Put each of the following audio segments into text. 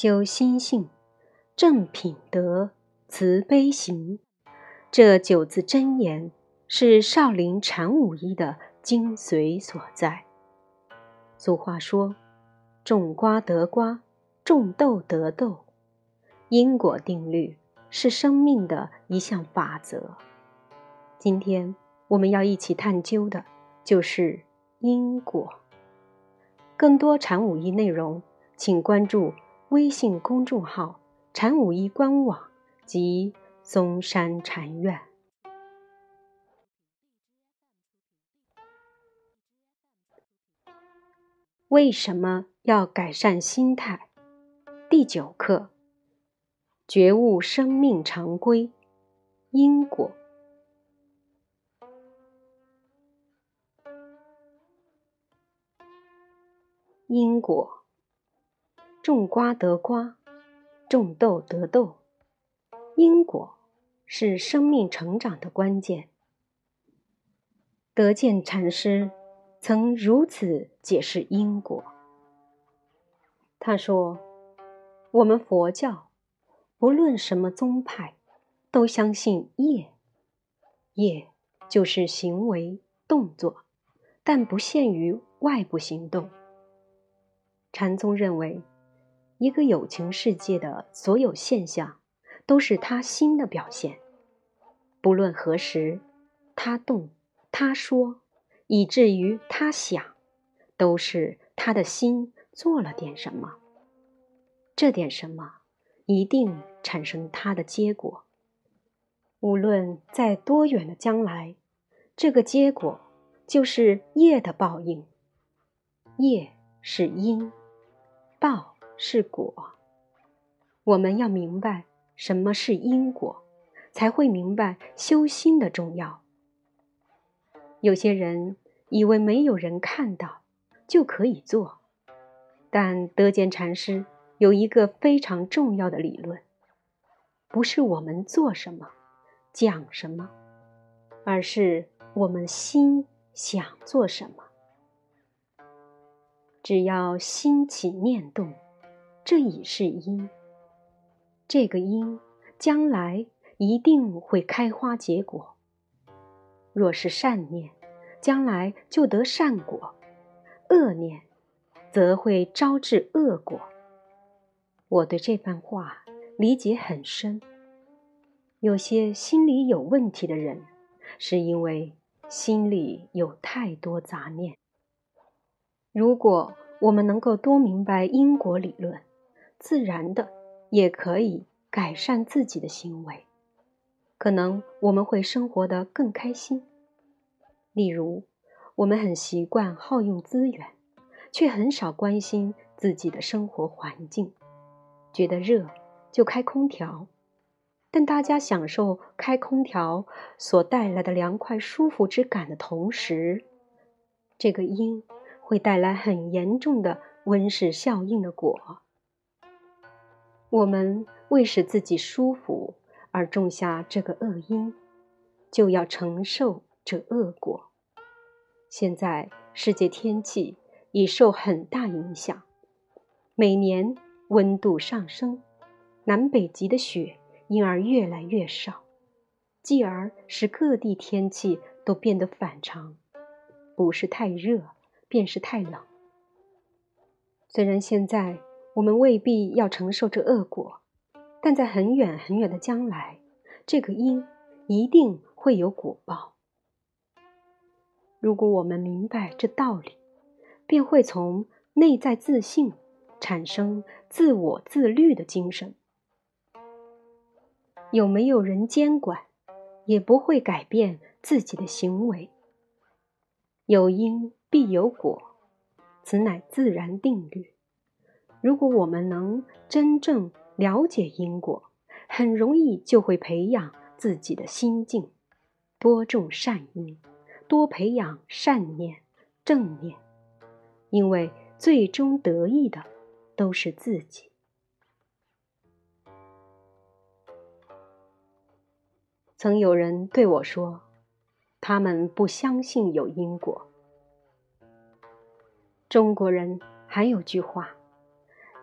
修心性、正品德、慈悲行，这九字真言是少林禅武医的精髓所在。俗话说：“种瓜得瓜，种豆得豆。”因果定律是生命的一项法则。今天我们要一起探究的就是因果。更多禅武医内容，请关注。微信公众号“禅武一官网及嵩山禅院。为什么要改善心态？第九课：觉悟生命常规，因果。因果。种瓜得瓜，种豆得豆。因果是生命成长的关键。德建禅师曾如此解释因果。他说：“我们佛教不论什么宗派，都相信业，业就是行为动作，但不限于外部行动。禅宗认为。”一个友情世界的所有现象，都是他心的表现。不论何时，他动、他说，以至于他想，都是他的心做了点什么。这点什么，一定产生他的结果。无论在多远的将来，这个结果就是业的报应。业是因，报。是果，我们要明白什么是因果，才会明白修心的重要。有些人以为没有人看到就可以做，但德坚禅师有一个非常重要的理论：不是我们做什么、讲什么，而是我们心想做什么。只要心起念动。这已是因，这个因将来一定会开花结果。若是善念，将来就得善果；恶念，则会招致恶果。我对这番话理解很深。有些心里有问题的人，是因为心里有太多杂念。如果我们能够多明白因果理论，自然的，也可以改善自己的行为，可能我们会生活得更开心。例如，我们很习惯耗用资源，却很少关心自己的生活环境。觉得热就开空调，但大家享受开空调所带来的凉快舒服之感的同时，这个因会带来很严重的温室效应的果。我们为使自己舒服而种下这个恶因，就要承受这恶果。现在世界天气已受很大影响，每年温度上升，南北极的雪因而越来越少，继而使各地天气都变得反常，不是太热，便是太冷。虽然现在。我们未必要承受这恶果，但在很远很远的将来，这个因一定会有果报。如果我们明白这道理，便会从内在自信产生自我自律的精神。有没有人监管，也不会改变自己的行为。有因必有果，此乃自然定律。如果我们能真正了解因果，很容易就会培养自己的心境，多种善因，多培养善念、正念，因为最终得益的都是自己。曾有人对我说：“他们不相信有因果。中国人还有句话：“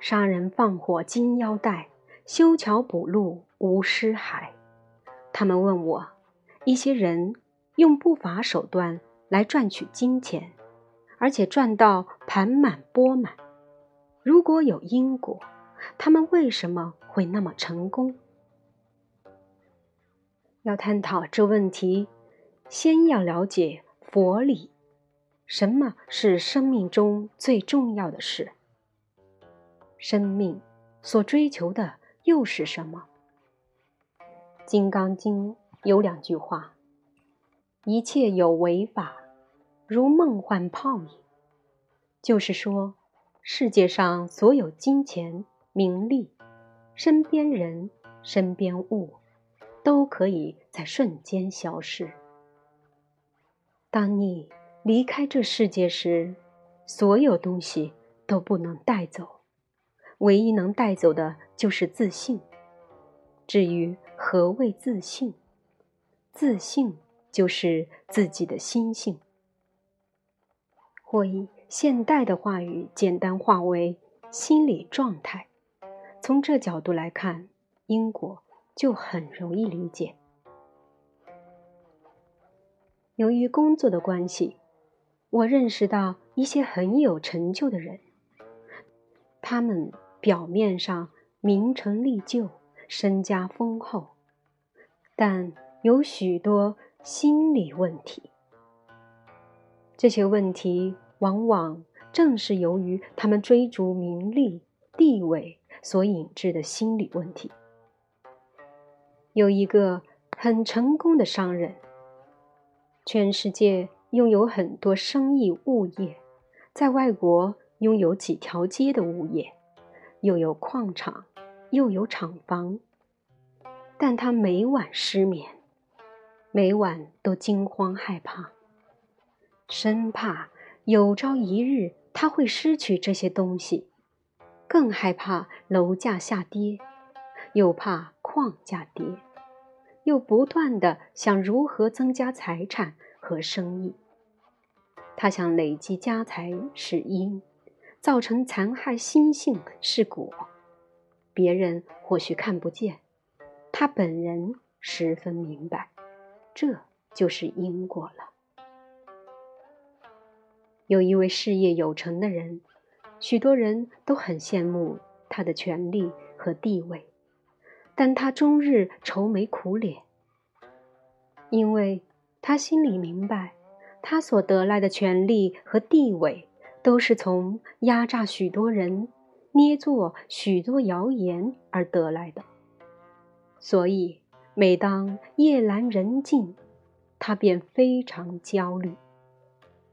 杀人放火金腰带，修桥补路无尸骸。”他们问我，一些人用不法手段来赚取金钱，而且赚到盘满钵满，如果有因果，他们为什么会那么成功？要探讨这问题，先要了解佛理。什么是生命中最重要的事？生命所追求的又是什么？《金刚经》有两句话：“一切有为法，如梦幻泡影。”就是说，世界上所有金钱、名利、身边人、身边物，都可以在瞬间消失。当你离开这世界时，所有东西都不能带走，唯一能带走的就是自信。至于何谓自信，自信就是自己的心性，或以现代的话语简单化为心理状态。从这角度来看，因果就很容易理解。由于工作的关系。我认识到一些很有成就的人，他们表面上名成利就、身家丰厚，但有许多心理问题。这些问题往往正是由于他们追逐名利、地位所引致的心理问题。有一个很成功的商人，全世界。拥有很多生意物业，在外国拥有几条街的物业，又有矿场，又有厂房，但他每晚失眠，每晚都惊慌害怕，生怕有朝一日他会失去这些东西，更害怕楼价下跌，又怕矿价跌，又不断的想如何增加财产和生意。他想累积家财是因，造成残害心性是果。别人或许看不见，他本人十分明白，这就是因果了。有一位事业有成的人，许多人都很羡慕他的权力和地位，但他终日愁眉苦脸，因为他心里明白。他所得来的权利和地位，都是从压榨许多人、捏作许多谣言而得来的。所以，每当夜阑人静，他便非常焦虑，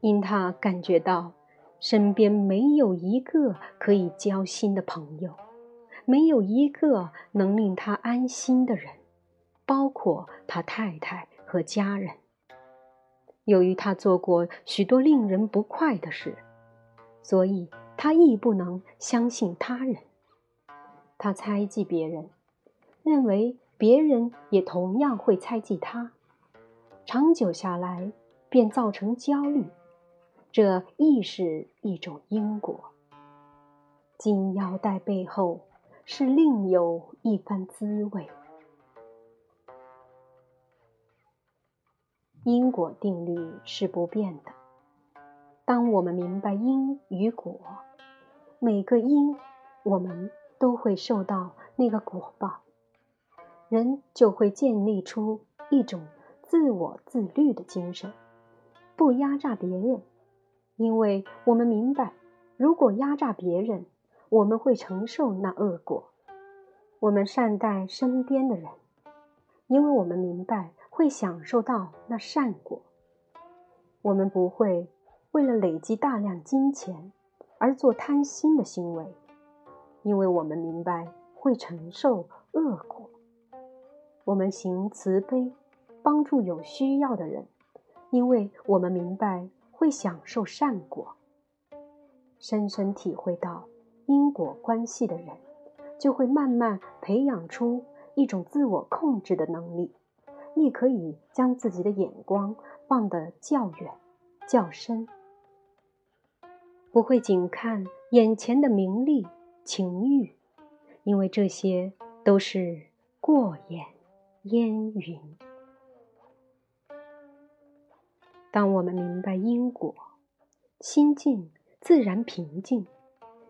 因他感觉到身边没有一个可以交心的朋友，没有一个能令他安心的人，包括他太太和家人。由于他做过许多令人不快的事，所以他亦不能相信他人。他猜忌别人，认为别人也同样会猜忌他，长久下来便造成焦虑。这亦是一种因果。金腰带背后是另有一番滋味。因果定律是不变的。当我们明白因与果，每个因，我们都会受到那个果报，人就会建立出一种自我自律的精神，不压榨别人，因为我们明白，如果压榨别人，我们会承受那恶果。我们善待身边的人，因为我们明白。会享受到那善果。我们不会为了累积大量金钱而做贪心的行为，因为我们明白会承受恶果。我们行慈悲，帮助有需要的人，因为我们明白会享受善果。深深体会到因果关系的人，就会慢慢培养出一种自我控制的能力。亦可以将自己的眼光放得较远、较深，不会仅看眼前的名利、情欲，因为这些都是过眼烟云。当我们明白因果，心境自然平静，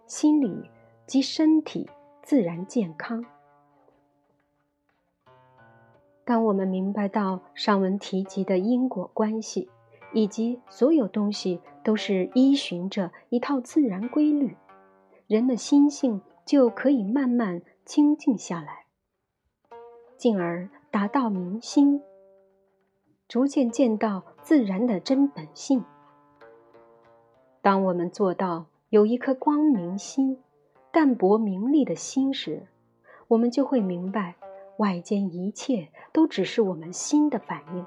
心理及身体自然健康。当我们明白到上文提及的因果关系，以及所有东西都是依循着一套自然规律，人的心性就可以慢慢清静下来，进而达到明心，逐渐见到自然的真本性。当我们做到有一颗光明心、淡泊名利的心时，我们就会明白。外间一切都只是我们心的反应。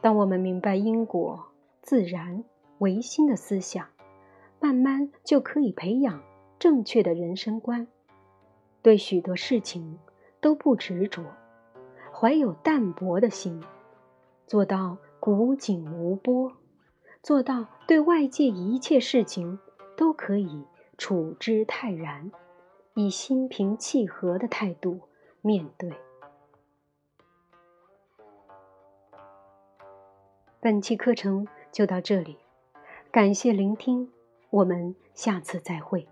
当我们明白因果、自然、唯心的思想，慢慢就可以培养正确的人生观，对许多事情都不执着，怀有淡泊的心，做到古井无波，做到对外界一切事情都可以处之泰然，以心平气和的态度。面对。本期课程就到这里，感谢聆听，我们下次再会。